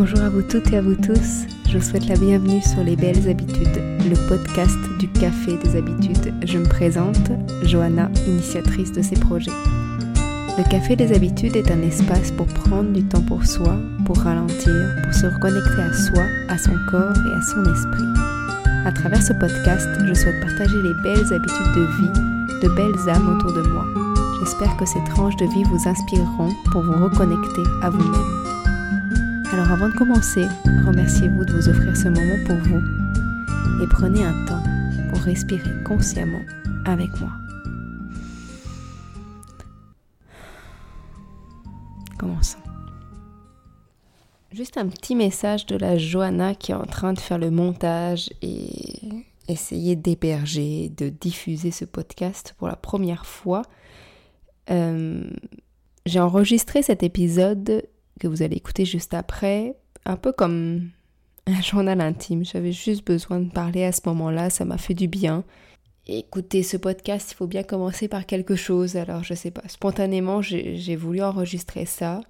Bonjour à vous toutes et à vous tous. Je vous souhaite la bienvenue sur Les Belles Habitudes, le podcast du Café des Habitudes. Je me présente, Johanna, initiatrice de ces projets. Le Café des Habitudes est un espace pour prendre du temps pour soi, pour ralentir, pour se reconnecter à soi, à son corps et à son esprit. À travers ce podcast, je souhaite partager les belles habitudes de vie, de belles âmes autour de moi. J'espère que ces tranches de vie vous inspireront pour vous reconnecter à vous-même. Alors avant de commencer, remerciez-vous de vous offrir ce moment pour vous et prenez un temps pour respirer consciemment avec moi. Commençons. Juste un petit message de la Johanna qui est en train de faire le montage et essayer d'héberger, de diffuser ce podcast pour la première fois. Euh, j'ai enregistré cet épisode que vous allez écouter juste après, un peu comme un journal intime. J'avais juste besoin de parler à ce moment-là, ça m'a fait du bien. Écoutez, ce podcast, il faut bien commencer par quelque chose, alors je sais pas. Spontanément, j'ai voulu enregistrer ça.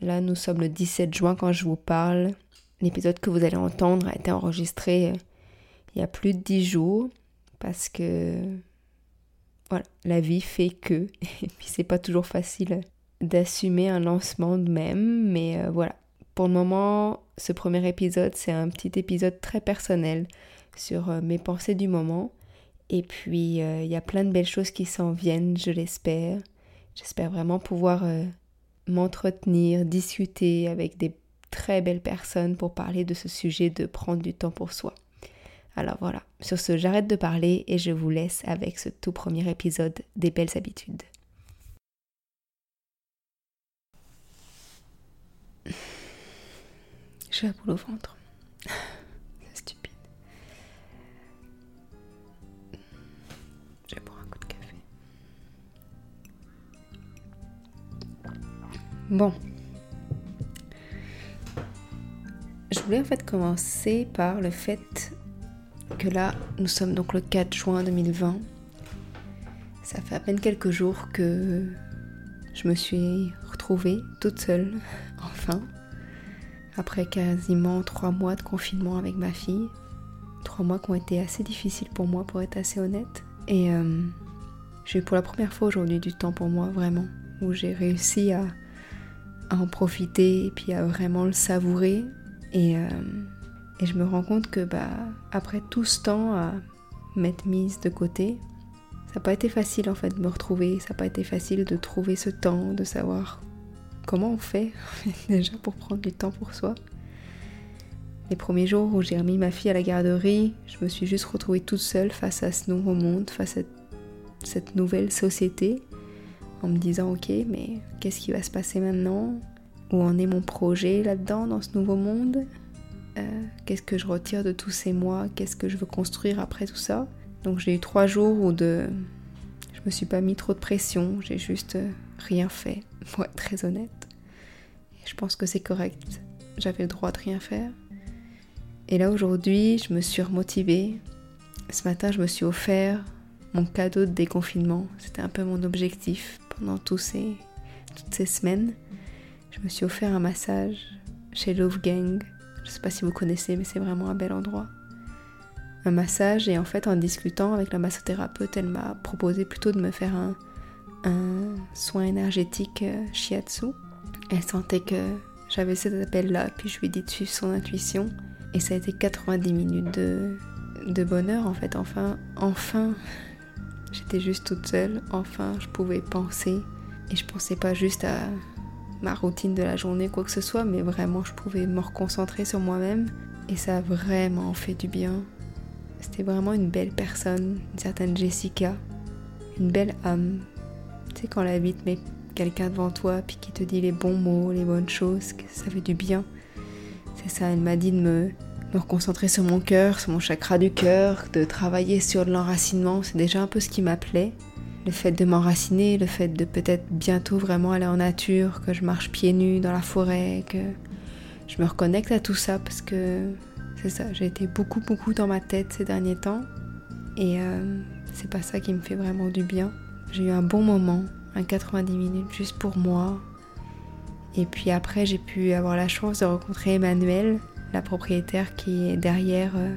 Là, nous sommes le 17 juin quand je vous parle. L'épisode que vous allez entendre a été enregistré euh, il y a plus de 10 jours parce que voilà, la vie fait que et puis c'est pas toujours facile d'assumer un lancement de même, mais euh, voilà. Pour le moment, ce premier épisode, c'est un petit épisode très personnel sur euh, mes pensées du moment. Et puis, euh, il y a plein de belles choses qui s'en viennent, je l'espère. J'espère vraiment pouvoir m'entretenir, discuter avec des très belles personnes pour parler de ce sujet de prendre du temps pour soi. Alors voilà, sur ce, j'arrête de parler et je vous laisse avec ce tout premier épisode des belles habitudes. J'ai la boule au ventre. C'est stupide. Je vais un coup de café. Bon. Je voulais en fait commencer par le fait que là, nous sommes donc le 4 juin 2020. Ça fait à peine quelques jours que je me suis retrouvée toute seule, enfin, après quasiment trois mois de confinement avec ma fille. Trois mois qui ont été assez difficiles pour moi, pour être assez honnête. Et euh, j'ai pour la première fois aujourd'hui du temps pour moi, vraiment, où j'ai réussi à, en profiter et puis à vraiment le savourer. Et, euh, et je me rends compte que bah, après tout ce temps à m'être mise de côté, ça n'a pas été facile en fait de me retrouver, ça n'a pas été facile de trouver ce temps, de savoir comment on fait déjà pour prendre du temps pour soi. Les premiers jours où j'ai remis ma fille à la garderie, je me suis juste retrouvée toute seule face à ce nouveau monde, face à cette nouvelle société, en me disant ok, mais qu'est-ce qui va se passer maintenant? Où en est mon projet là-dedans, dans ce nouveau monde? Euh, Qu'est-ce que je retire de tous ces mois? Qu'est-ce que je veux construire après tout ça? Donc j'ai eu trois jours où de... je me suis pas mis trop de pression, j'ai juste euh, rien fait, pour être très honnête. Je pense que c'est correct. J'avais le droit de rien faire. Et là aujourd'hui, je me suis remotivée. Ce matin, je me suis offert mon cadeau de déconfinement. C'était un peu mon objectif pendant toutes ces semaines. Je me suis offert un massage chez Love Gang. Je sais pas si vous connaissez, mais c'est vraiment un bel endroit. Un massage et en fait en discutant avec la massothérapeute, elle m'a proposé plutôt de me faire un, un soin énergétique euh, shiatsu. Elle sentait que j'avais cet appel-là, puis je lui ai dit de suivre son intuition. Et ça a été 90 minutes de, de bonheur en fait. Enfin, enfin, j'étais juste toute seule. Enfin, je pouvais penser. Et je pensais pas juste à ma routine de la journée, quoi que ce soit, mais vraiment, je pouvais me reconcentrer sur moi-même. Et ça a vraiment fait du bien. C'était vraiment une belle personne, une certaine Jessica, une belle âme. Tu sais, quand la vie te met quelqu'un devant toi puis qui te dit les bons mots, les bonnes choses, que ça fait du bien. C'est ça, elle m'a dit de me, me reconcentrer sur mon cœur, sur mon chakra du cœur, de travailler sur l'enracinement, c'est déjà un peu ce qui m'appelait. Le fait de m'enraciner, le fait de peut-être bientôt vraiment aller en nature, que je marche pieds nus dans la forêt, que je me reconnecte à tout ça parce que c'est ça, j'ai été beaucoup beaucoup dans ma tête ces derniers temps et euh, c'est pas ça qui me fait vraiment du bien. J'ai eu un bon moment, un 90 minutes juste pour moi. Et puis après, j'ai pu avoir la chance de rencontrer Emmanuel, la propriétaire qui est derrière euh,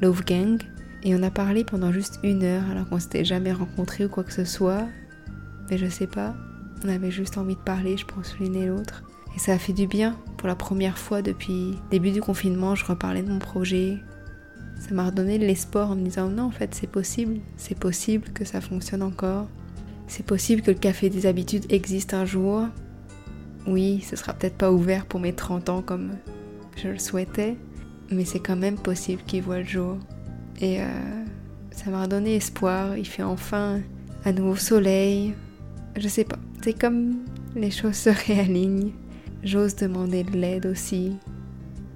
Love Gang. Et on a parlé pendant juste une heure alors qu'on s'était jamais rencontrés ou quoi que ce soit. Mais je sais pas, on avait juste envie de parler, je pense, l'une et l'autre. Et ça a fait du bien. Pour la première fois depuis le début du confinement, je reparlais de mon projet. Ça m'a redonné de l'espoir en me disant non, en fait, c'est possible. C'est possible que ça fonctionne encore. C'est possible que le café des habitudes existe un jour. Oui, ce sera peut-être pas ouvert pour mes 30 ans comme je le souhaitais, mais c'est quand même possible qu'il voit le jour. Et euh, ça m'a redonné espoir. Il fait enfin un nouveau soleil. Je sais pas. C'est comme les choses se réalignent. J'ose demander de l'aide aussi.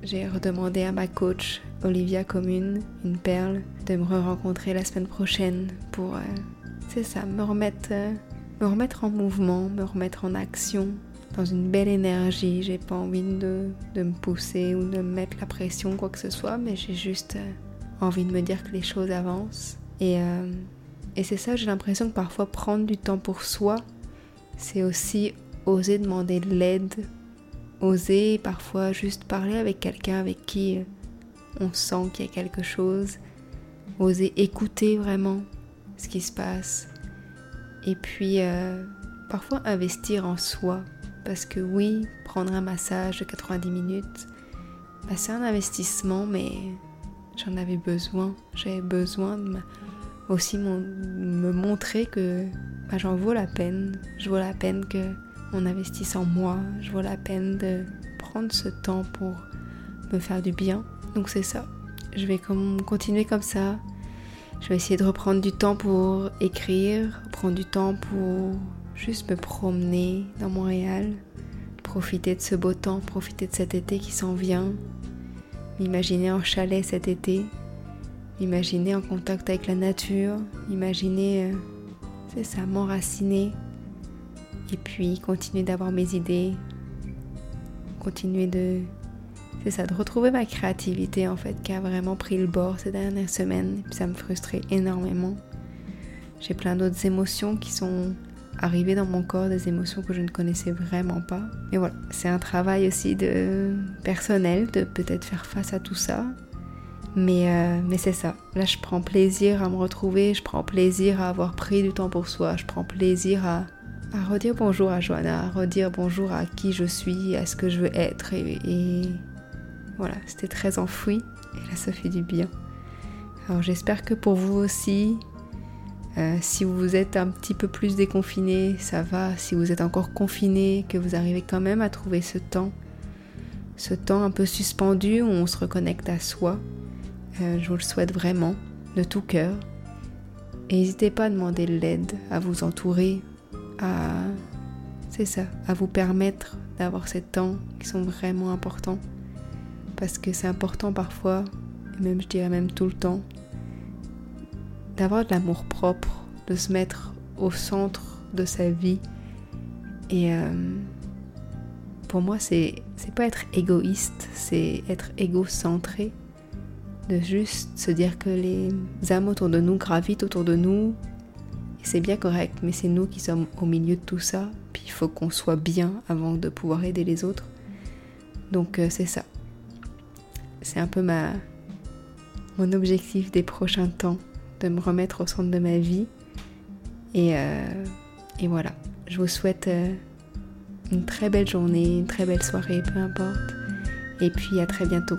J'ai redemandé à ma coach, Olivia Commune, une perle, de me re-rencontrer la semaine prochaine pour, euh, c'est ça, me remettre, euh, me remettre en mouvement, me remettre en action, dans une belle énergie. J'ai pas envie de, de, me pousser ou de me mettre la pression, quoi que ce soit, mais j'ai juste euh, envie de me dire que les choses avancent. Et, et c'est ça, j'ai l'impression que parfois prendre du temps pour soi, c'est aussi oser demander de l'aide oser parfois juste parler avec quelqu'un avec qui euh, on sent qu'il y a quelque chose, oser écouter vraiment ce qui se passe, et puis euh, parfois investir en soi, parce que oui, prendre un massage de 90 minutes, bah, c'est un investissement, mais j'en avais besoin, j'avais besoin de aussi me montrer que bah, j'en vaux la peine, je vaux la peine que on investisse en moi, je vois la peine de prendre ce temps pour me faire du bien. Donc c'est ça. Je vais continuer comme ça. Je vais essayer de reprendre du temps pour écrire, prendre du temps pour juste me promener dans Montréal, profiter de ce beau temps, profiter de cet été qui s'en vient, m'imaginer en chalet cet été, m'imaginer en contact avec la nature, m'imaginer, euh, c'est ça, m'enraciner et puis continuer d'avoir mes idées, continuer de c'est ça, de retrouver ma créativité en fait qui a vraiment pris le bord ces dernières semaines. Puis ça me frustrait énormément. J'ai plein d'autres émotions qui sont arrivées dans mon corps, des émotions que je ne connaissais vraiment pas. Mais voilà, c'est un travail aussi de personnel de peut-être faire face à tout ça. Mais, euh, mais c'est ça. Là, je prends plaisir à me retrouver, je prends plaisir à avoir pris du temps pour soi, je prends plaisir à à redire bonjour à Joanna, à redire bonjour à qui je suis, à ce que je veux être. Et, voilà, c'était très enfoui. Et là, ça fait du bien. Alors j'espère que pour vous aussi, euh, si vous êtes un petit peu plus déconfiné, ça va. Si vous êtes encore confiné, que vous arrivez quand même à trouver ce temps, ce temps un peu suspendu où on se reconnecte à soi, euh, je vous le souhaite vraiment, de tout cœur. Et n'hésitez pas à demander de l'aide, à vous entourer, à, c'est ça, à vous permettre d'avoir ces temps qui sont vraiment importants. Parce que c'est important parfois, et même je dirais même tout le temps, d'avoir de l'amour propre, de se mettre au centre de sa vie. Et euh, pour moi, c'est, pas être égoïste, c'est être égocentré. De juste se dire que les âmes autour de nous gravitent autour de nous c'est bien correct, mais c'est nous qui sommes au milieu de tout ça. Puis il faut qu'on soit bien avant de pouvoir aider les autres. Donc euh, c'est ça. C'est un peu ma mon objectif des prochains temps, de me remettre au centre de ma vie. Et, euh, et voilà. Je vous souhaite euh, une très belle journée, une très belle soirée, peu importe. Et puis à très bientôt.